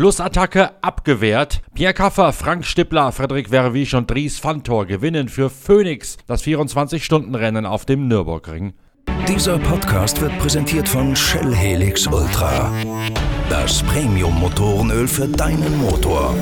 Schlussattacke abgewehrt. Pierre Kaffer, Frank Stippler, Frederik Verwisch und Dries Fantor gewinnen für Phoenix das 24-Stunden-Rennen auf dem Nürburgring. Dieser Podcast wird präsentiert von Shell Helix Ultra. Das Premium-Motorenöl für deinen Motor.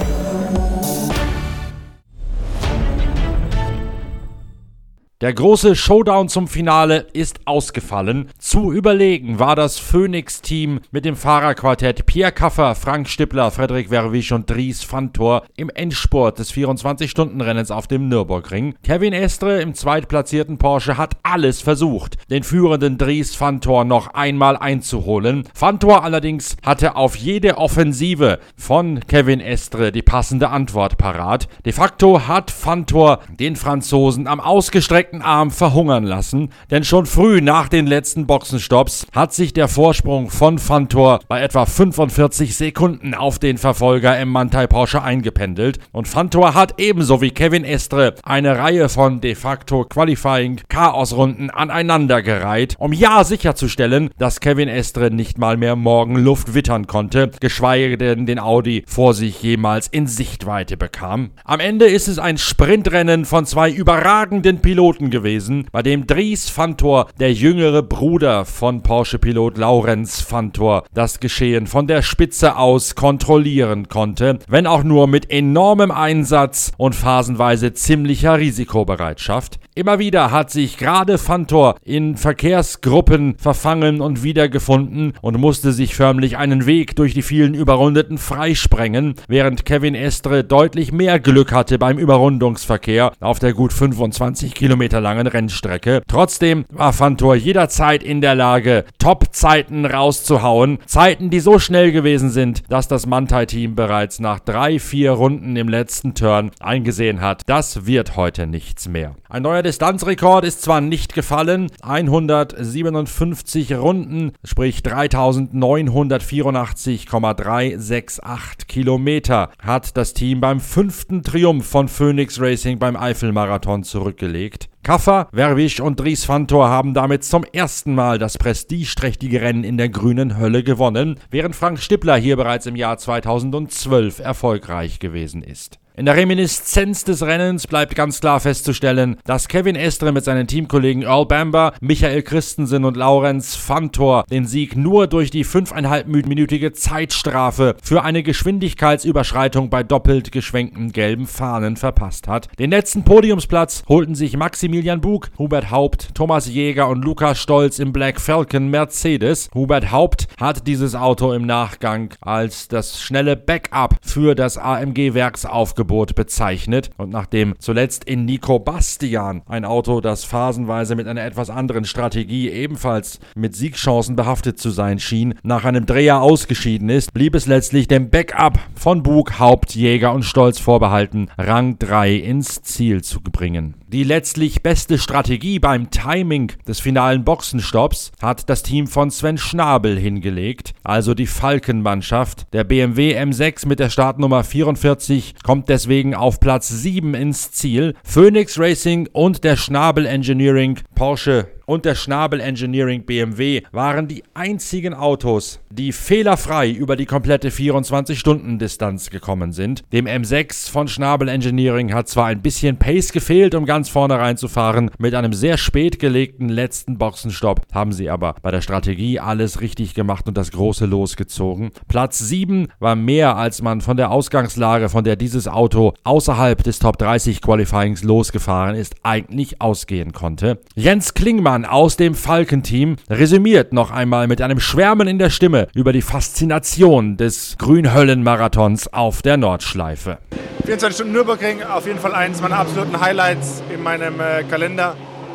Der große Showdown zum Finale ist ausgefallen. Zu überlegen war das Phoenix-Team mit dem Fahrerquartett Pierre Kaffer, Frank Stippler, Frederik Verwisch und Dries Fantor im Endspurt des 24-Stunden-Rennens auf dem Nürburgring. Kevin Estre im zweitplatzierten Porsche hat alles versucht, den führenden Dries Fantor noch einmal einzuholen. Fantor allerdings hatte auf jede Offensive von Kevin Estre die passende Antwort parat. De facto hat Fantor den Franzosen am ausgestreckten gestreckten Arm verhungern lassen, denn schon früh nach den letzten Boxenstopps hat sich der Vorsprung von Fantor bei etwa 45 Sekunden auf den Verfolger im Mantai Porsche eingependelt und Fantor hat ebenso wie Kevin Estre eine Reihe von de facto Qualifying Chaosrunden aneinandergereiht, um ja sicherzustellen, dass Kevin Estre nicht mal mehr morgen Luft wittern konnte, geschweige denn den Audi vor sich jemals in Sichtweite bekam. Am Ende ist es ein Sprintrennen von zwei überragenden Piloten Piloten gewesen, bei dem Dries Fantor, der jüngere Bruder von Porsche-Pilot Laurenz Fantor, das Geschehen von der Spitze aus kontrollieren konnte, wenn auch nur mit enormem Einsatz und phasenweise ziemlicher Risikobereitschaft. Immer wieder hat sich gerade Fantor in Verkehrsgruppen verfangen und wiedergefunden und musste sich förmlich einen Weg durch die vielen Überrundeten freisprengen, während Kevin Estre deutlich mehr Glück hatte beim Überrundungsverkehr auf der gut 25 Kilometer langen Rennstrecke. Trotzdem war Fantor jederzeit in der Lage, Top-Zeiten rauszuhauen. Zeiten, die so schnell gewesen sind, dass das Mantai-Team bereits nach drei, vier Runden im letzten Turn eingesehen hat, das wird heute nichts mehr. Ein neuer Distanzrekord ist zwar nicht gefallen, 157 Runden, sprich 3984,368 Kilometer, hat das Team beim fünften Triumph von Phoenix Racing beim Eifelmarathon zurückgelegt. Kaffer, Verwisch und Dries Fantor haben damit zum ersten Mal das prestigeträchtige Rennen in der grünen Hölle gewonnen, während Frank Stippler hier bereits im Jahr 2012 erfolgreich gewesen ist. In der Reminiszenz des Rennens bleibt ganz klar festzustellen, dass Kevin Estre mit seinen Teamkollegen Earl Bamber, Michael Christensen und Laurenz Fantor den Sieg nur durch die 5,5-minütige Zeitstrafe für eine Geschwindigkeitsüberschreitung bei doppelt geschwenkten gelben Fahnen verpasst hat. Den letzten Podiumsplatz holten sich Maximilian Bug, Hubert Haupt, Thomas Jäger und Lukas Stolz im Black Falcon Mercedes. Hubert Haupt hat dieses Auto im Nachgang als das schnelle Backup für das AMG-Werksaufgebot Angebot bezeichnet. Und nachdem zuletzt in Nico Bastian ein Auto, das phasenweise mit einer etwas anderen Strategie ebenfalls mit Siegchancen behaftet zu sein schien, nach einem Dreher ausgeschieden ist, blieb es letztlich dem Backup von Bug, Haupt, Jäger und Stolz vorbehalten, Rang 3 ins Ziel zu bringen. Die letztlich beste Strategie beim Timing des finalen Boxenstopps hat das Team von Sven Schnabel hingelegt, also die Falkenmannschaft. Der BMW M6 mit der Startnummer 44 kommt deswegen auf Platz 7 ins Ziel. Phoenix Racing und der Schnabel Engineering Porsche und der Schnabel Engineering BMW waren die einzigen Autos, die fehlerfrei über die komplette 24-Stunden-Distanz gekommen sind. Dem M6 von Schnabel Engineering hat zwar ein bisschen Pace gefehlt, um ganz vorne reinzufahren, mit einem sehr spät gelegten letzten Boxenstopp haben sie aber bei der Strategie alles richtig gemacht und das große losgezogen. Platz 7 war mehr, als man von der Ausgangslage, von der dieses Auto außerhalb des Top 30 Qualifyings losgefahren ist, eigentlich ausgehen konnte. Jens Klingmann Mann aus dem Falkenteam resümiert noch einmal mit einem Schwärmen in der Stimme über die Faszination des Grünhöllenmarathons auf der Nordschleife. 24 Stunden Nürburgring, auf jeden Fall eines meiner absoluten Highlights in meinem äh, Kalender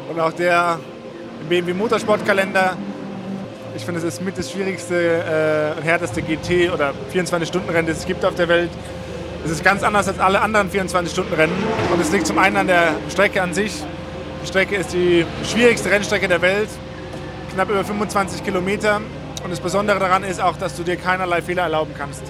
und auch der BMW Motorsportkalender. Ich finde, es ist mit das schwierigste äh, und härteste GT oder 24-Stunden-Rennen, das es gibt auf der Welt. Es ist ganz anders als alle anderen 24-Stunden-Rennen und es liegt zum einen an der Strecke an sich, Strecke ist die schwierigste Rennstrecke der Welt, knapp über 25 Kilometer. Und das Besondere daran ist auch, dass du dir keinerlei Fehler erlauben kannst.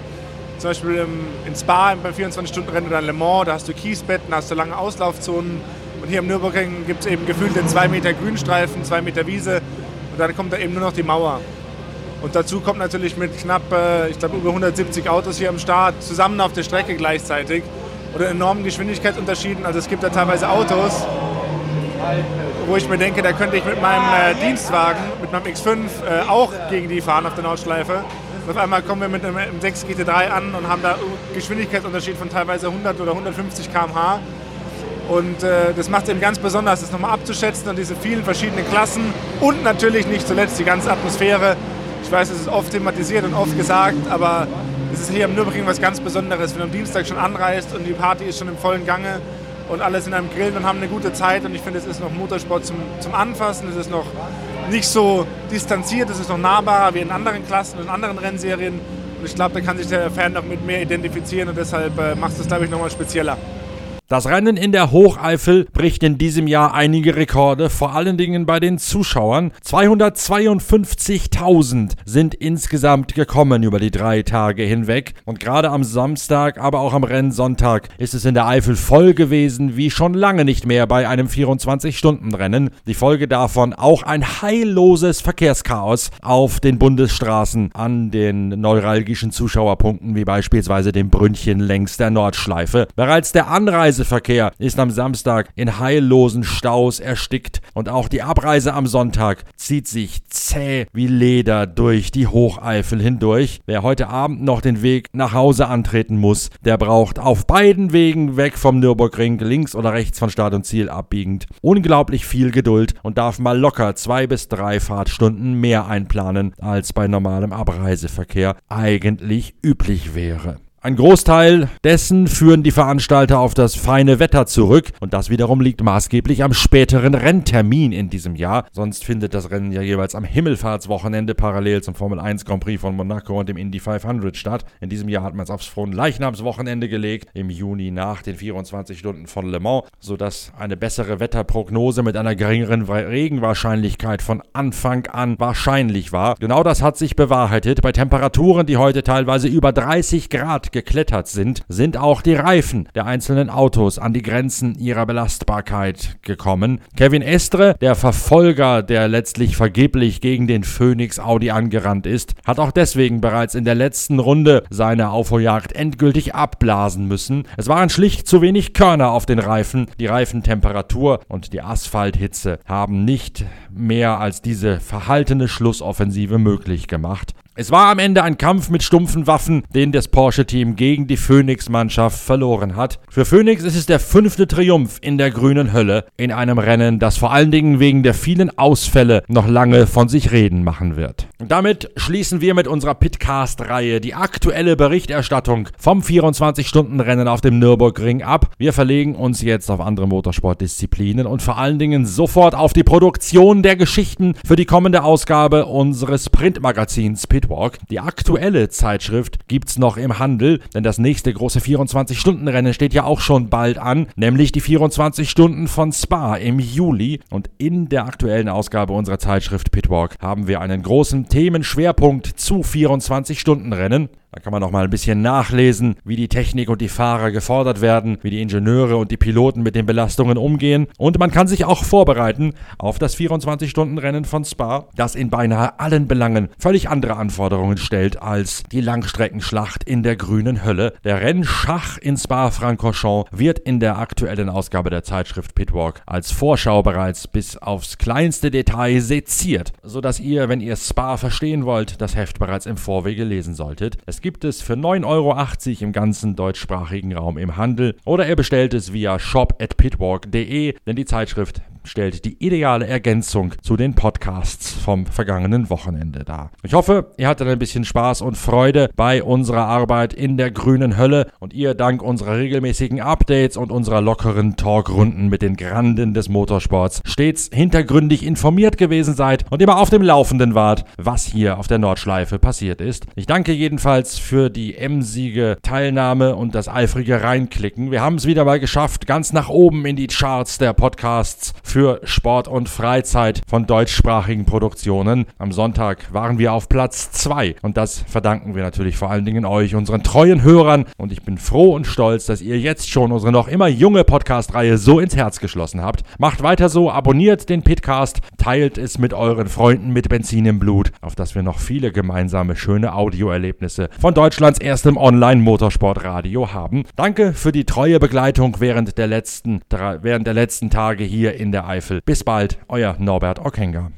Zum Beispiel in Spa beim 24-Stunden-Rennen oder in Le Mans, da hast du Kiesbetten, hast du lange Auslaufzonen. Und hier im Nürburgring gibt es eben gefühlt den 2 Meter Grünstreifen, 2 Meter Wiese und dann kommt da eben nur noch die Mauer. Und dazu kommt natürlich mit knapp, äh, ich glaube, über 170 Autos hier am Start zusammen auf der Strecke gleichzeitig oder enormen Geschwindigkeitsunterschieden. Also es gibt da teilweise Autos, wo ich mir denke, da könnte ich mit meinem äh, Dienstwagen, mit meinem X5 äh, auch gegen die fahren auf der Nordschleife. Und auf einmal kommen wir mit einem M6 GT3 an und haben da Geschwindigkeitsunterschied von teilweise 100 oder 150 km/h. Und äh, das macht es eben ganz besonders, das nochmal abzuschätzen und diese vielen verschiedenen Klassen und natürlich nicht zuletzt die ganze Atmosphäre. Ich weiß, es ist oft thematisiert und oft gesagt, aber es ist hier am Nürburgring was ganz Besonderes, wenn du am Dienstag schon anreist und die Party ist schon im vollen Gange und alle sind am Grillen und haben eine gute Zeit. Und ich finde, es ist noch Motorsport zum, zum Anfassen, es ist noch nicht so distanziert, es ist noch nahbarer wie in anderen Klassen und anderen Rennserien. Und ich glaube, da kann sich der Fan noch mit mehr identifizieren und deshalb äh, macht es, glaube ich, nochmal spezieller. Das Rennen in der Hocheifel bricht in diesem Jahr einige Rekorde, vor allen Dingen bei den Zuschauern. 252.000 sind insgesamt gekommen über die drei Tage hinweg. Und gerade am Samstag, aber auch am Rennsonntag ist es in der Eifel voll gewesen, wie schon lange nicht mehr bei einem 24-Stunden-Rennen. Die Folge davon auch ein heilloses Verkehrschaos auf den Bundesstraßen an den neuralgischen Zuschauerpunkten, wie beispielsweise dem Brünnchen längs der Nordschleife. Bereits der Anreise Reiseverkehr ist am Samstag in heillosen Staus erstickt und auch die Abreise am Sonntag zieht sich zäh wie Leder durch die Hocheifel hindurch. Wer heute Abend noch den Weg nach Hause antreten muss, der braucht auf beiden Wegen weg vom Nürburgring, links oder rechts von Start und Ziel abbiegend, unglaublich viel Geduld und darf mal locker zwei bis drei Fahrtstunden mehr einplanen, als bei normalem Abreiseverkehr eigentlich üblich wäre. Ein Großteil dessen führen die Veranstalter auf das feine Wetter zurück und das wiederum liegt maßgeblich am späteren Renntermin in diesem Jahr. Sonst findet das Rennen ja jeweils am Himmelfahrtswochenende parallel zum Formel 1 Grand Prix von Monaco und dem Indy 500 statt. In diesem Jahr hat man es aufs Fronleichnamswochenende gelegt, im Juni nach den 24 Stunden von Le Mans, sodass eine bessere Wetterprognose mit einer geringeren Regenwahrscheinlichkeit von Anfang an wahrscheinlich war. Genau das hat sich bewahrheitet bei Temperaturen, die heute teilweise über 30 Grad geklettert sind, sind auch die Reifen der einzelnen Autos an die Grenzen ihrer Belastbarkeit gekommen. Kevin Estre, der Verfolger, der letztlich vergeblich gegen den Phoenix Audi angerannt ist, hat auch deswegen bereits in der letzten Runde seine Aufholjagd endgültig abblasen müssen. Es waren schlicht zu wenig Körner auf den Reifen. Die Reifentemperatur und die Asphalthitze haben nicht mehr als diese verhaltene Schlussoffensive möglich gemacht. Es war am Ende ein Kampf mit stumpfen Waffen, den das Porsche-Team gegen die Phoenix-Mannschaft verloren hat. Für Phoenix ist es der fünfte Triumph in der grünen Hölle in einem Rennen, das vor allen Dingen wegen der vielen Ausfälle noch lange von sich reden machen wird. Damit schließen wir mit unserer Pitcast-Reihe die aktuelle Berichterstattung vom 24-Stunden-Rennen auf dem Nürburgring ab. Wir verlegen uns jetzt auf andere Motorsportdisziplinen und vor allen Dingen sofort auf die Produktion der Geschichten für die kommende Ausgabe unseres Printmagazins Pit Pitwalk. Die aktuelle Zeitschrift gibt's noch im Handel, denn das nächste große 24-Stunden-Rennen steht ja auch schon bald an, nämlich die 24 Stunden von Spa im Juli. Und in der aktuellen Ausgabe unserer Zeitschrift Pitwalk haben wir einen großen Themenschwerpunkt zu 24-Stunden-Rennen. Da kann man noch mal ein bisschen nachlesen, wie die Technik und die Fahrer gefordert werden, wie die Ingenieure und die Piloten mit den Belastungen umgehen. Und man kann sich auch vorbereiten auf das 24-Stunden-Rennen von Spa, das in beinahe allen Belangen völlig andere Anforderungen stellt als die Langstreckenschlacht in der grünen Hölle. Der Rennschach in Spa-Francorchamps wird in der aktuellen Ausgabe der Zeitschrift Pitwalk als Vorschau bereits bis aufs kleinste Detail seziert, sodass ihr, wenn ihr Spa verstehen wollt, das Heft bereits im Vorwege lesen solltet. Es gibt es für 9,80 Euro im ganzen deutschsprachigen Raum im Handel oder ihr bestellt es via shop@pitwalk.de, denn die Zeitschrift stellt die ideale Ergänzung zu den Podcasts vom vergangenen Wochenende dar. Ich hoffe, ihr hattet ein bisschen Spaß und Freude bei unserer Arbeit in der grünen Hölle und ihr dank unserer regelmäßigen Updates und unserer lockeren Talkrunden mit den Granden des Motorsports stets hintergründig informiert gewesen seid und immer auf dem Laufenden wart, was hier auf der Nordschleife passiert ist. Ich danke jedenfalls für die emsige Teilnahme und das eifrige Reinklicken. Wir haben es wieder mal geschafft, ganz nach oben in die Charts der Podcasts für Sport und Freizeit von deutschsprachigen Produktionen. Am Sonntag waren wir auf Platz 2 und das verdanken wir natürlich vor allen Dingen euch, unseren treuen Hörern. Und ich bin froh und stolz, dass ihr jetzt schon unsere noch immer junge Podcast-Reihe so ins Herz geschlossen habt. Macht weiter so, abonniert den Pitcast, teilt es mit euren Freunden mit Benzin im Blut, auf dass wir noch viele gemeinsame schöne Audioerlebnisse von Deutschlands erstem Online-Motorsportradio haben. Danke für die treue Begleitung während der letzten, während der letzten Tage hier in der Eifel. Bis bald, euer Norbert Ockenger.